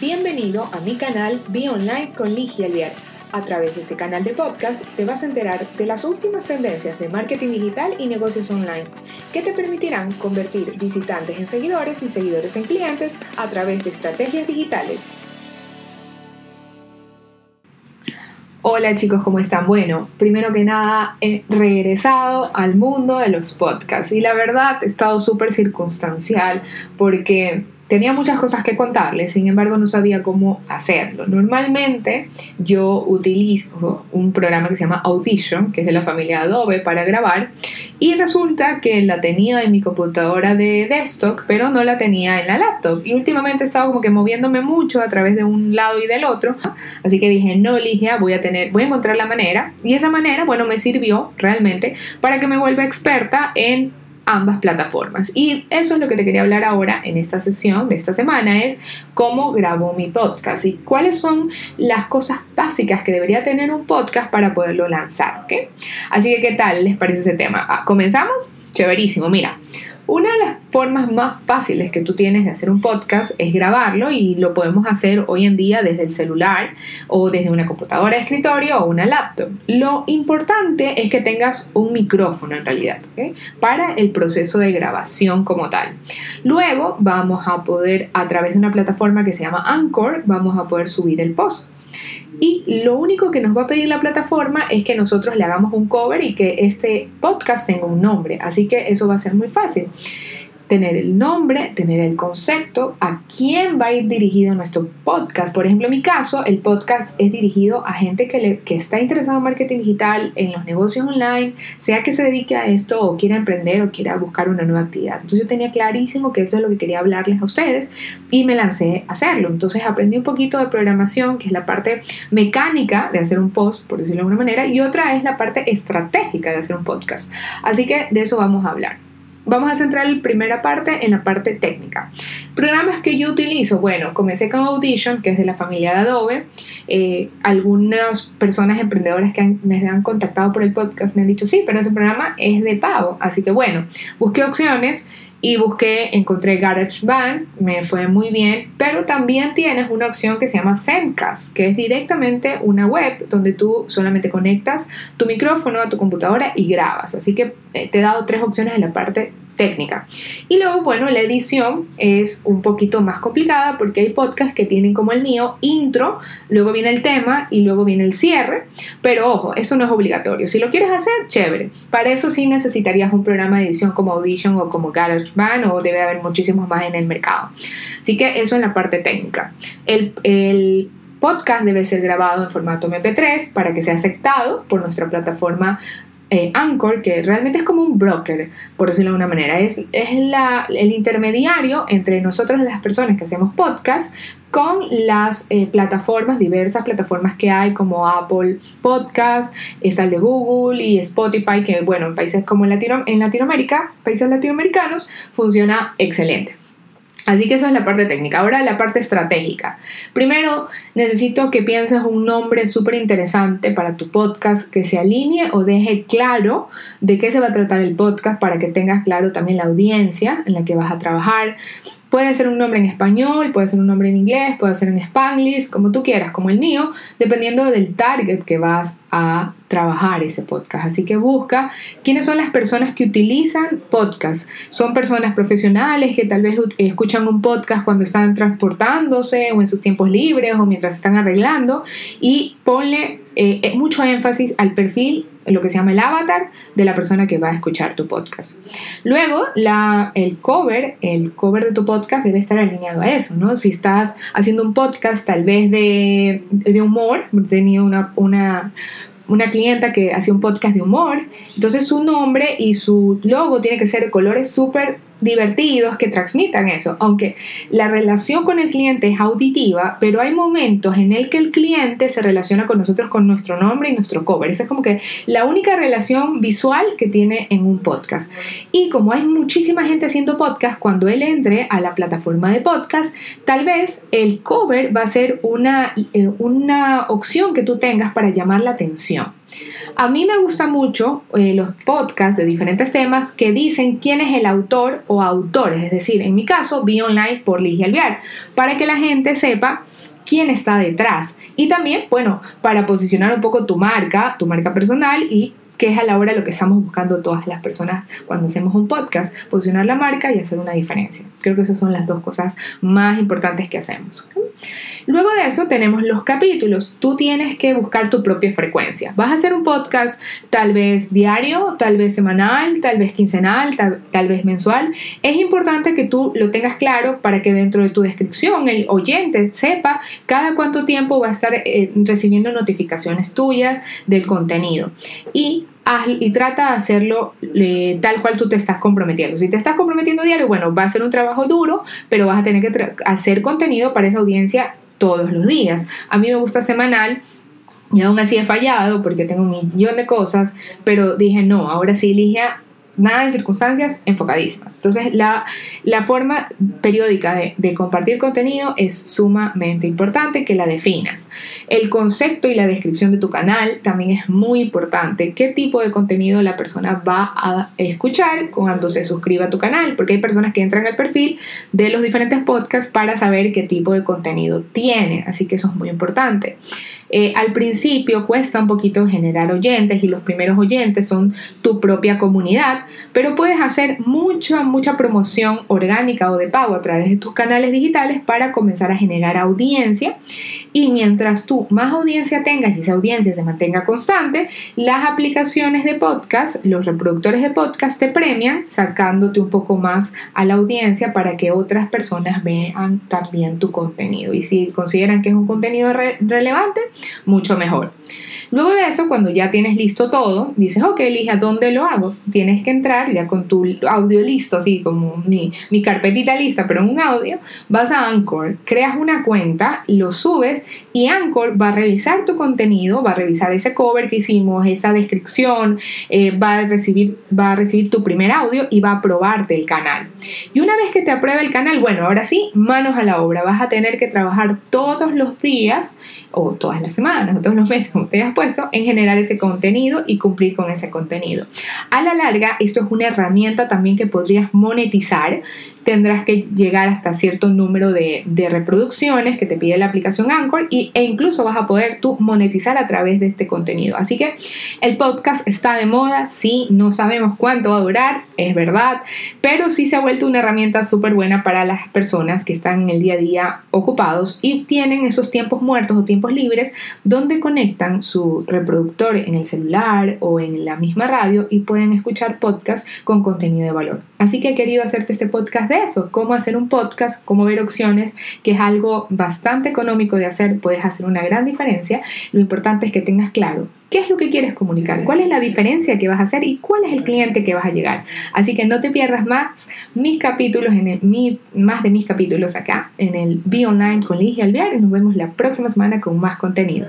Bienvenido a mi canal Be Online con Ligia Alviar. A través de este canal de podcast te vas a enterar de las últimas tendencias de marketing digital y negocios online que te permitirán convertir visitantes en seguidores y seguidores en clientes a través de estrategias digitales. Hola chicos, ¿cómo están? Bueno, primero que nada he regresado al mundo de los podcasts y la verdad he estado súper circunstancial porque tenía muchas cosas que contarles, sin embargo no sabía cómo hacerlo. Normalmente yo utilizo un programa que se llama Audition, que es de la familia Adobe, para grabar, y resulta que la tenía en mi computadora de desktop, pero no la tenía en la laptop. Y últimamente he estado como que moviéndome mucho a través de un lado y del otro, así que dije, no, Ligia, voy a tener, voy a encontrar la manera, y esa manera, bueno, me sirvió realmente para que me vuelva experta en ambas plataformas. Y eso es lo que te quería hablar ahora en esta sesión de esta semana, es cómo grabo mi podcast y cuáles son las cosas básicas que debería tener un podcast para poderlo lanzar. ¿ok? Así que, ¿qué tal les parece ese tema? Ah, ¿Comenzamos? Chéverísimo, mira. Una de las formas más fáciles que tú tienes de hacer un podcast es grabarlo y lo podemos hacer hoy en día desde el celular o desde una computadora de escritorio o una laptop. Lo importante es que tengas un micrófono en realidad para el proceso de grabación como tal. Luego vamos a poder a través de una plataforma que se llama Anchor vamos a poder subir el post y lo único que nos va a pedir la plataforma es que nosotros le hagamos un cover y que este podcast tenga un nombre. Así que eso va a ser muy fácil tener el nombre, tener el concepto, a quién va a ir dirigido nuestro podcast. Por ejemplo, en mi caso, el podcast es dirigido a gente que, le, que está interesado en marketing digital, en los negocios online, sea que se dedique a esto o quiera emprender o quiera buscar una nueva actividad. Entonces yo tenía clarísimo que eso es lo que quería hablarles a ustedes y me lancé a hacerlo. Entonces aprendí un poquito de programación, que es la parte mecánica de hacer un post, por decirlo de alguna manera, y otra es la parte estratégica de hacer un podcast. Así que de eso vamos a hablar. Vamos a centrar la primera parte en la parte técnica. Programas que yo utilizo, bueno, comencé con Audition, que es de la familia de Adobe. Eh, algunas personas emprendedoras que me han contactado por el podcast me han dicho, sí, pero ese programa es de pago. Así que bueno, busqué opciones y busqué, encontré GarageBand, me fue muy bien, pero también tienes una opción que se llama Zencaster, que es directamente una web donde tú solamente conectas tu micrófono a tu computadora y grabas. Así que eh, te he dado tres opciones en la parte técnica. Y luego, bueno, la edición es un poquito más complicada porque hay podcasts que tienen como el mío intro, luego viene el tema y luego viene el cierre. Pero ojo, eso no es obligatorio. Si lo quieres hacer, chévere. Para eso sí necesitarías un programa de edición como Audition o como GarageBand o debe haber muchísimos más en el mercado. Así que eso en la parte técnica. El, el podcast debe ser grabado en formato MP3 para que sea aceptado por nuestra plataforma eh, Anchor, que realmente es como un broker, por decirlo de una manera, es, es la, el intermediario entre nosotros las personas que hacemos podcast con las eh, plataformas, diversas plataformas que hay como Apple Podcast, está de Google y Spotify, que bueno, en países como Latino, en Latinoamérica, países latinoamericanos, funciona excelente. Así que esa es la parte técnica. Ahora la parte estratégica. Primero, necesito que pienses un nombre súper interesante para tu podcast que se alinee o deje claro de qué se va a tratar el podcast para que tengas claro también la audiencia en la que vas a trabajar. Puede ser un nombre en español, puede ser un nombre en inglés, puede ser en spanglish, como tú quieras, como el mío, dependiendo del target que vas a trabajar ese podcast. Así que busca quiénes son las personas que utilizan podcast. Son personas profesionales que tal vez escuchan un podcast cuando están transportándose o en sus tiempos libres o mientras están arreglando y ponle eh, eh, mucho énfasis al perfil lo que se llama el avatar de la persona que va a escuchar tu podcast. Luego, el cover, el cover de tu podcast debe estar alineado a eso, ¿no? Si estás haciendo un podcast tal vez de, humor, he tenido una, una, una clienta que hacía un podcast de humor, entonces su nombre y su logo tiene que ser colores súper divertidos que transmitan eso, aunque la relación con el cliente es auditiva, pero hay momentos en el que el cliente se relaciona con nosotros con nuestro nombre y nuestro cover. Esa es como que la única relación visual que tiene en un podcast. Y como hay muchísima gente haciendo podcast, cuando él entre a la plataforma de podcast, tal vez el cover va a ser una, eh, una opción que tú tengas para llamar la atención. A mí me gusta mucho eh, los podcasts de diferentes temas que dicen quién es el autor o autores, es decir, en mi caso, vi online por Ligia Alviar, para que la gente sepa quién está detrás. Y también, bueno, para posicionar un poco tu marca, tu marca personal y que es a la hora lo que estamos buscando todas las personas cuando hacemos un podcast, posicionar la marca y hacer una diferencia. Creo que esas son las dos cosas más importantes que hacemos. Luego de eso tenemos los capítulos. Tú tienes que buscar tu propia frecuencia. Vas a hacer un podcast tal vez diario, tal vez semanal, tal vez quincenal, tal, vez mensual. Es importante que tú lo tengas claro para que dentro de tu descripción el oyente sepa cada cuánto tiempo va a estar eh, recibiendo notificaciones tuyas del contenido. Y y trata de hacerlo eh, tal cual tú te estás comprometiendo. Si te estás comprometiendo diario, bueno, va a ser un trabajo duro, pero vas a tener que hacer contenido para esa audiencia todos los días. A mí me gusta semanal. Y aún así he fallado porque tengo un millón de cosas, pero dije, no, ahora sí, Ligia, nada en circunstancias, enfocadísima. Entonces, la, la forma periódica de, de, compartir contenido es sumamente importante que la definas. El concepto y la descripción de tu canal también es muy importante. ¿Qué tipo de contenido la persona va a escuchar cuando se suscriba a tu canal? Porque hay personas que entran al perfil de los diferentes podcasts para saber qué tipo de contenido tiene. Así que eso es muy importante. Eh, al principio cuesta un poquito generar oyentes y los primeros oyentes son tu propia comunidad, pero puedes hacer mucha, mucha promoción orgánica o de pago a través de tus canales digitales para comenzar a generar audiencia. Y mientras tú más audiencia tengas y esa audiencia se mantenga constante, las aplicaciones de podcast, los reproductores de podcast te premian sacándote un poco más a la audiencia para que otras personas vean también tu contenido. Y si consideran que es un contenido relevante, mucho mejor. Luego de eso, cuando ya tienes listo todo, dices, ok, elija dónde lo hago. Tienes que entrar ya con tu audio listo, así como mi, mi carpetita lista, pero un audio, vas a Anchor, creas una cuenta, lo subes y Anchor va a revisar tu contenido, va a revisar ese cover que hicimos, esa descripción, eh, va, a recibir, va a recibir tu primer audio y va a aprobarte el canal. Y una vez que te apruebe el canal, bueno, ahora sí, manos a la obra, vas a tener que trabajar todos los días o todas las semanas o todos los meses, como te en generar ese contenido y cumplir con ese contenido. A la larga, esto es una herramienta también que podrías monetizar tendrás que llegar hasta cierto número de, reproducciones que te pide la aplicación Anchor y, e incluso vas a poder tú monetizar a través de este contenido. Así que el podcast está de moda, sí, no sabemos cuánto va a durar, es verdad, pero sí se ha vuelto una herramienta súper buena para las personas que están en el día a día ocupados y tienen esos tiempos muertos o tiempos libres donde conectan su reproductor en el celular o en la misma radio y pueden escuchar podcast con contenido de valor. Así que he querido hacerte este podcast de eso, cómo hacer un podcast, cómo ver opciones, que es algo bastante económico de hacer, puedes hacer una gran diferencia. Lo importante es que tengas claro qué es lo que quieres comunicar, cuál es la diferencia que vas a hacer y cuál es el cliente que vas a llegar. Así que no te pierdas más mis capítulos, en mi, más de mis capítulos acá en el Be Online con Ligia Alvear y nos vemos la próxima semana con más contenido.